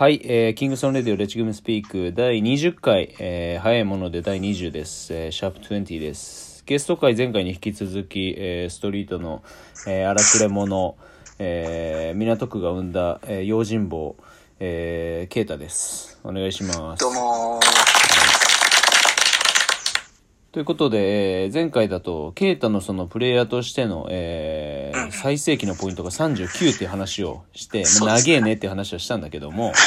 はい、えー、 Kings on Radio Let Them Speak 第20回、えー、早いもので第20です。えー、シャープ20です。ゲスト回前回に引き続き、えー、ストリートの、えー、荒くれ者、えー、港区が生んだ、えー、用心棒、えー、ケイタです。お願いします。どうもーということで、えー前回だと、ケイタのそのプレイヤーとしての、えー最盛期のポイントが39っていう話をして、まあ、長えねっていう話をしたんだけども、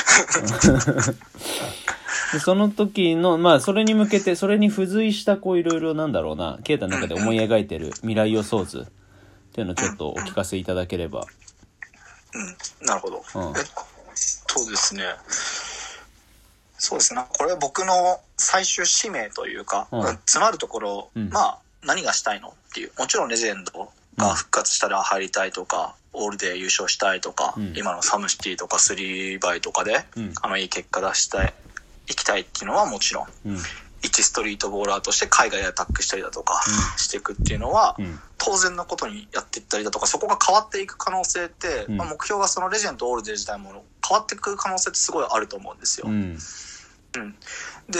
でその時の、まあ、それに向けて、それに付随した、こう、いろいろなんだろうな、ケイタの中で思い描いてる未来予想図っていうのをちょっとお聞かせいただければ。なるほど。うんえっとですね。そうですね。これは僕の最終使命というか、うん詰まるところ、うんまあ、何がしたいのっていう。もちろんレジェンドが復活したら入りたいとか、オールで優勝したいとか、うん今のサムシティとかスリーバイとかで、うんあの、いい結果出したい、行きたいっていうのはもちろん、うん。一ストリートボーラーとして海外でアタックしたりだとかしていくっていうのは、うん。当然のことにやっていったりだとかそこが変わっていく可能性って、うんまあ、目標がそのレジェンドオールデー自体も変わっていく可能性ってすごいあると思うんですよ。うん。で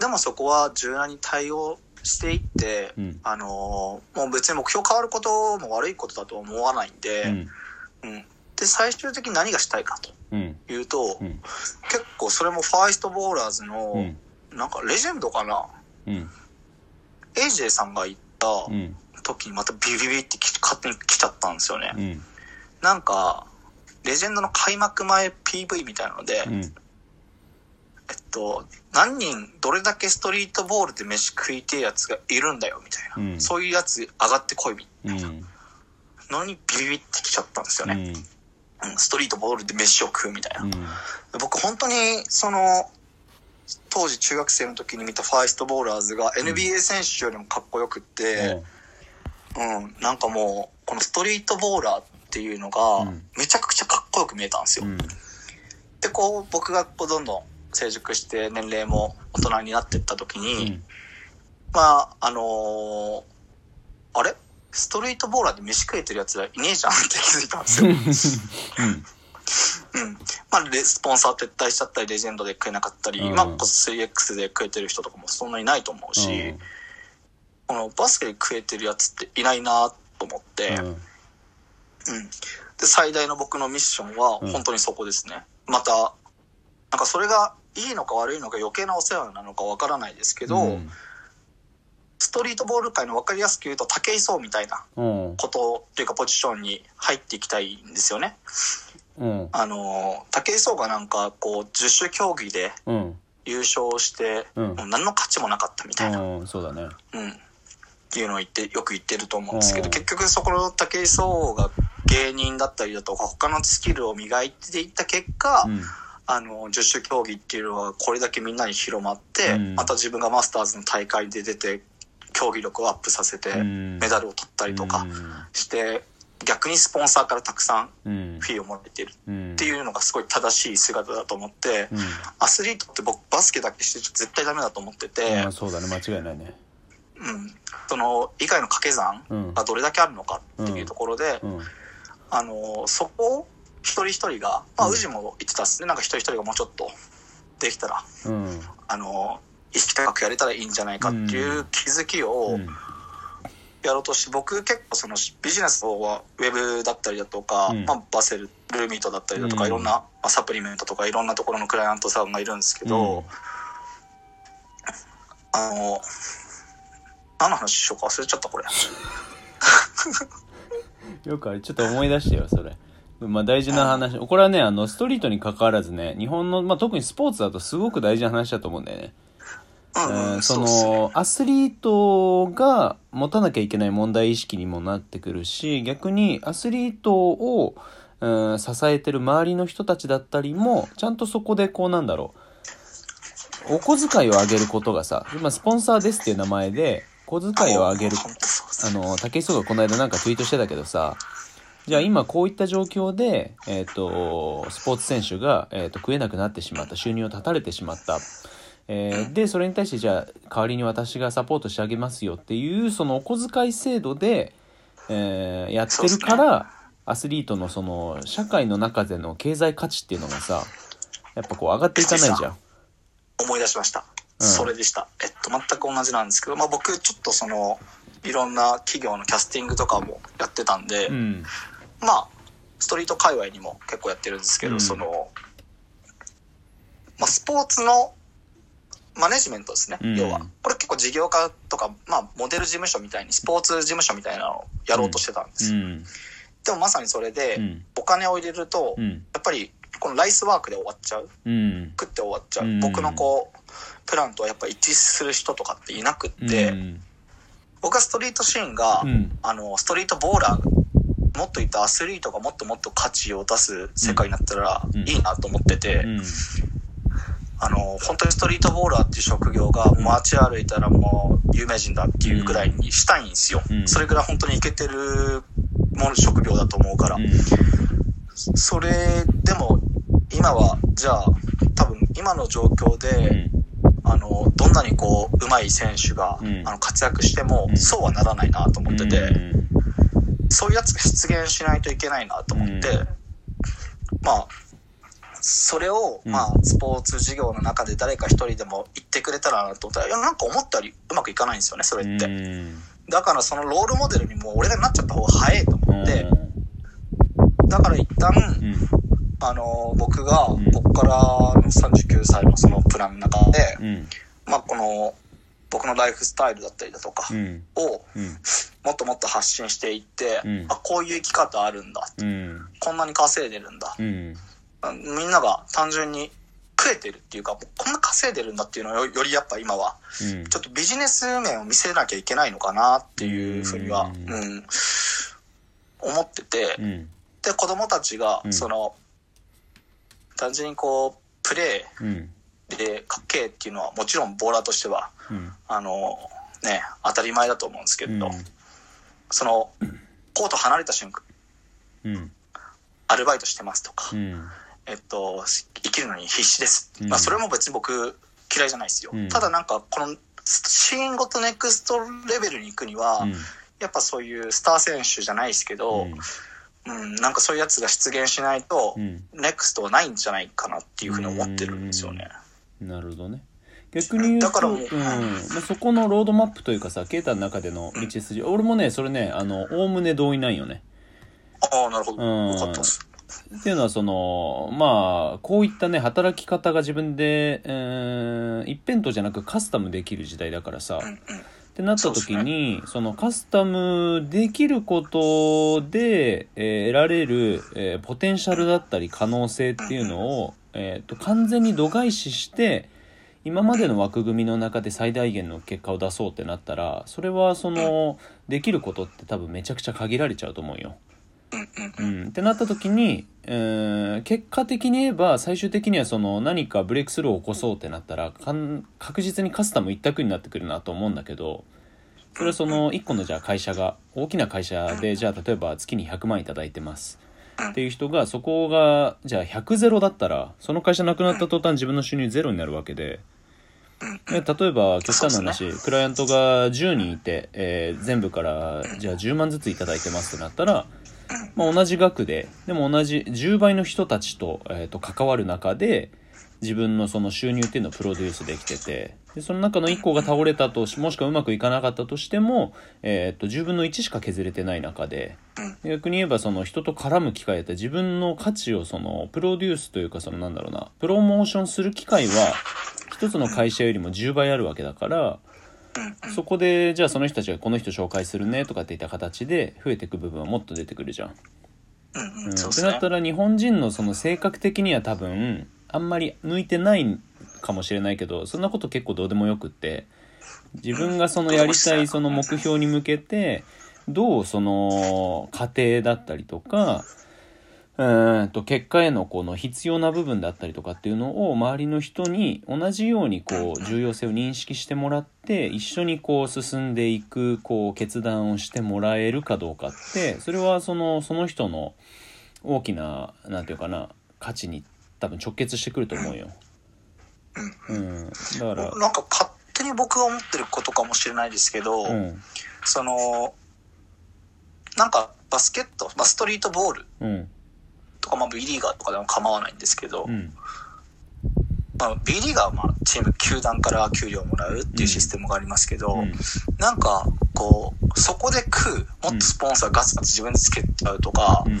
でもそこは柔軟に対応していって、うんあのーもう別に目標変わることも悪いことだと思わないんで,、うん。うんで最終的に何がしたいかとうん。いうと、うん。結構それもファイストボーラーズの、うん。なんかレジェンドかな？うん。AJ さんが言ったうん。時にまたビビビってき勝手に来ちゃったんですよね。うん。なんか、レジェンドの開幕前 PV みたいなので、うん。えっと、何人、どれだけストリートボールで飯食いてえやつがいるんだよ、みたいな。うんそういうやつ上がってこい、みうん。のにビビビってきちゃったんですよね。うん。うんストリートボールで飯を食うみたいな。うん。僕本当に、その、当時中学生の時に見たファイストボーラーズが NBA 選手よりもかっこよくって、うん、なんかもう、このストリートボーラーっていうのがうん、めちゃくちゃかっこよく見えたんですよ。うん。で、こう、僕がこうどんどん成熟して年齢も大人になっていった時に、まあ、あのーあれ？ストリートボーラーで飯食えてるやつらいねえじゃんって気づいたんですよ。うん。まあ、レスポンサー撤退しちゃったり、レジェンドで食えなかったり、うんまあ、こそ 3X で食えてる人とかもそんなにないと思うし、このバスケで食えてるやつっていないなと思って、うん。うん。で、最大の僕のミッションはうん本当にそこですね。また、なんかそれがいいのか悪いのか余計なお世話なのかわからないですけど、うんストリートボール界の分かりやすく言うと武井壮みたいなうん。ことっていうかポジションに入っていきたいんですよね。うん。あの、武井壮がなんかこう十種競技でうん。優勝して、うんもう何の価値もなかったみたいな、うん。そうだね。うん。っていうのを言って、よく言ってると思うんですけど、うん結局そこの武井壮が芸人だったりだとか、他のスキルを磨いていった結果、うん。あの、十種競技っていうのはこれだけみんなに広まって、うんまた自分がマスターズの大会で出て、競技力をアップさせて、うんメダルを取ったりとかして、逆にスポンサーからたくさんうん。フィーをもらえてるうん。っていうのがすごい正しい姿だと思って、うん。アスリートって僕バスケだけして絶対ダメだと思ってて、うん。そうだね。間違いないね。うん、その以外の掛け算うん。がどれだけあるのかっていうところで、うん。あのそこを一人一人が、まあ、うん宇治も言ってたっすねなんか一人一人がもうちょっとできたらうん。あの意識高くやれたらいいんじゃないかっていう気づきをうん。やろうとして、僕結構そのビジネスはウェブだったりだとか、うんまあ、バセルルーミートだったりだとか、うんいろんな、まあ、サプリメントとかいろんなところのクライアントさんがいるんですけど、うんあの何の話しようか忘れちゃったこれ。よくあれ、ちょっと思い出してよ、それ。まあ大事な話。これはね、あの、ストリートに関わらずね、日本の、まあ特にスポーツだとすごく大事な話だと思うんだよね。うんその、アスリートが持たなきゃいけない問題意識にもなってくるし、逆にアスリートを、うん、支えてる周りの人たちだったりも、ちゃんとそこでこうなんだろう、お小遣いをあげることがさ、今スポンサーですっていう名前で、小遣いをあげるあの、竹井壮がこの間なんかツイートしてたけどさ、じゃあ今こういった状況で、えっ、と、スポーツ選手が、えっ、と、食えなくなってしまった、収入を断たれてしまった。えーで、それに対してじゃあ代わりに私がサポートしてあげますよっていう、そのお小遣い制度で、えーやってるから、アスリートのその、社会の中での経済価値っていうのがさ、やっぱこう上がっていかないじゃん。思い出しました。うんそれでした。えっと、全く同じなんですけど、まあ僕、ちょっとその、いろんな企業のキャスティングとかもやってたんで、うん。まあ、ストリート界隈にも結構やってるんですけど、うんその、まあ、スポーツのマネジメントですね、うん要は。これ結構事業家とか、まあ、モデル事務所みたいに、スポーツ事務所みたいなのをやろうとしてたんです。うん。でもまさにそれで、うん。お金を入れると、うん。やっぱり、このライスワークで終わっちゃう。うん。食って終わっちゃう。うん僕のこう、プランとはやっぱ一致する人とかっていなくって、うん。僕はストリートシーンが、うん。あの、ストリートボーラー、もっと言ったアスリートがもっともっと価値を出す世界になったらうん。いいなと思ってて、うん。あの、本当にストリートボーラーっていう職業が街歩いたらもう有名人だっていうぐらいにしたいんですよ。うん。それぐらい本当にイケてるもの職業だと思うから。それでも今はじゃあ多分今の状況で、あの、どんなにこう、上手い選手が、うん。あの活躍しても、うん。そうはならないなと思ってて、うんそういうやつが出現しないといけないなと思って、うん。まあ、それを、うん。まあ、スポーツ事業の中で誰か一人でも言ってくれたらなと思ったら、いや、なんか思ったよりうまくいかないんですよね、それって。うん。だからそのロールモデルにもう俺がなっちゃった方が早いと思って、だから一旦、うん。あの、僕が、ん。ここからの39歳のそのプランの中で、うん。まあ、この、僕のライフスタイルだったりだとかうん。を、うん。もっともっと発信していって、うん。あ、こういう生き方あるんだ。うん。こんなに稼いでるんだ。うん。みんなが単純に食えてるっていうか、こんな稼いでるんだっていうのをよよりやっぱ今は、うん。ちょっとビジネス面を見せなきゃいけないのかなっていうふうには、ううんん、思ってて、うん。で、子供たちがう、ん。その、単純にこう、プレうん。ーでかっけえっていうのはもちろんボーラーとしては、うん。あの、ね、当たり前だと思うんですけれど、うん。その、コート離れた瞬間、うん。アルバイトしてますとか、うん。えっと、生きるのに必死です。うん。まあ、それも別に僕嫌いじゃないですよ。うん。ただなんか、この、シーンごとネクストレベルに行くには、うん。やっぱそういうスター選手じゃないですけど、うん、なんかそういうやつが出現しないと、うん。ネクストはないんじゃないかなっていうふうに思ってるんですよね。なるほどね。逆に言うとだからもううん。まあ、そこのロードマップというかさケイタの中での道筋、俺もねそれねあのおおむね同意なんよね。ああ、なるほど。うん。よかったです。っていうのはそのまあこういったね働き方が自分で、えー一辺倒じゃなくカスタムできる時代だからさ。ってなった時にそ,、のカスタムできることで、えー得られる、えーポテンシャルだったり可能性っていうのを、えー、と完全に度外視して今までの枠組みの中で最大限の結果を出そうってなったらそれはそのできることって多分めちゃくちゃ限られちゃうと思うよ。うんってなった時に、えー結果的に言えば最終的にはその何かブレイクスルーを起こそうってなったらかん確実にカスタム一択になってくるなと思うんだけどそれはその1個のじゃあ会社が大きな会社でじゃあ例えば月に100万いただいてますっていう人がそこがじゃあ100ゼロだったらその会社なくなった途端自分の収入ゼロになるわけで。で例えば極端な話、クライアントが10人いて、えー全部からじゃあ10万ずついただいてますってなったら、まあ、同じ額ででも同じ10倍の人たちと,、えー、と関わる中で自分のその収入っていうのをプロデュースできててでその中の1個が倒れたとしもしくはうまくいかなかったとしても、えー、と10分の1しか削れてない中で逆に言えばその人と絡む機会だったり自分の価値をそのプロデュースというかそのなんだろうなプロモーションする機会は一つの会社よりも10倍あるわけだからそこでじゃあその人たちがこの人紹介するねとかっていった形で増えていく部分はもっと出てくるじゃん。うんう、うんってなった。ら日本人のその性格的には多分あんまり向いてないかもしれないけどそんなこと結構どうでもよくって自分がそのやりたいその目標に向けてどうその過程だったりとかうーんと結果へのこの必要な部分だったりとかっていうのを周りの人に同じようにこう重要性を認識してもらって一緒にこう進んでいくこう決断をしてもらえるかどうかってそれはそのその人の大きななんていうかな価値に多分直結してくると思うよ。うん、だからなんか勝手に僕が思ってることかもしれないですけど、うん。その、なんかバスケット、まあ、ストリートボールうん。とか、まあ、B リーガーとかでも構わないんですけど、うん。まあ、B リーガーはまあチーム、球団から給料をもらうっていうシステムがありますけど、うん。なんか、こう、そこで食う、もっとスポンサーガツガツ自分でつけちゃうとか、うん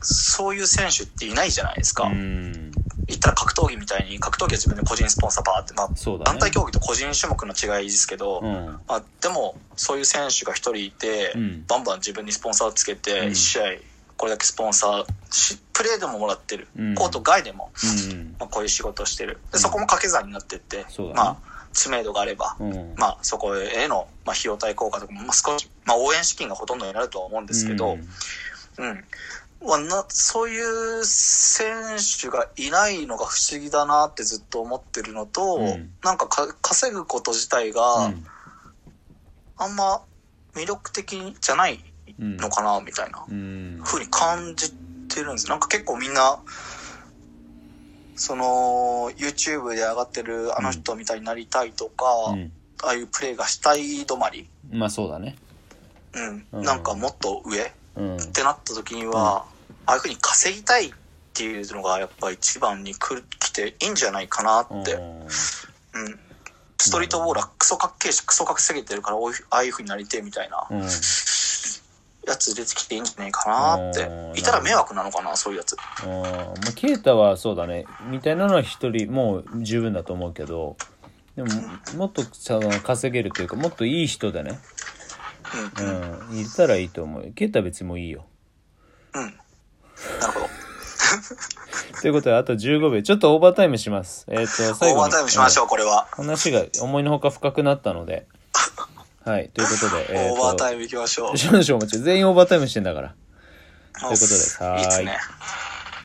そういう選手っていないじゃないですか。うん。言ったら格闘技みたいに、格闘技は自分で個人スポンサーバーって、まあ、団体競技と個人種目の違いですけど、うん。まあ、でも、そういう選手が一人いて、うん。バンバン自分にスポンサーをつけて、うん。一試合、これだけスポンサーし、プレーでももらってる。うん。コート外でも、うん。まあ、こういう仕事をしてる。で、そこも掛け算になってって、まあ、知名度があれば、うん。まあ、そこへの、まあ、費用対効果とかも、まあ、少し、まあ、応援資金がほとんどになるとは思うんですけど、うん。まあなそういう選手がいないのが不思議だなってずっと思ってるのと、うん。なんかか稼ぐこと自体うがん。あんま魅力的じゃないうんのかなみたいなうん。風に感じてるんです。なんか結構みんなその YouTube で上がってるあの人みたいになりたいとか、うん。ああいうプレーがしたい止まり、まあそうだね。うん。うん。なんかもっと上うんってなった時には、ああいうふうに稼ぎたいっていうのがやっぱ一番に来ていいんじゃないかなって、うん。ストリートボーラークソかっけえしクソ稼げてるからああいうふうになりてえみたいなうん。やつ出てきていいんじゃないかなって。うん。いたら迷惑なのかなそういうやつ。うん。まあケイタはそうだね。みたいなのは一人もう十分だと思うけどでももっとさ稼げるというかもっといい人でねううん。んいたらいいと思うよ。ケイタは別にもういいよ。うん。なるほど。ということであと15秒ちょっとオーバータイムします。えっ、と最後に。オーバータイムしましょうこれは、うん話が思いのほか深くなったので。はい。ということで、えーと。オーバータイムいきましょう。少々お待ち。全員オーバータイムしてんだから。ということではーい。いいですね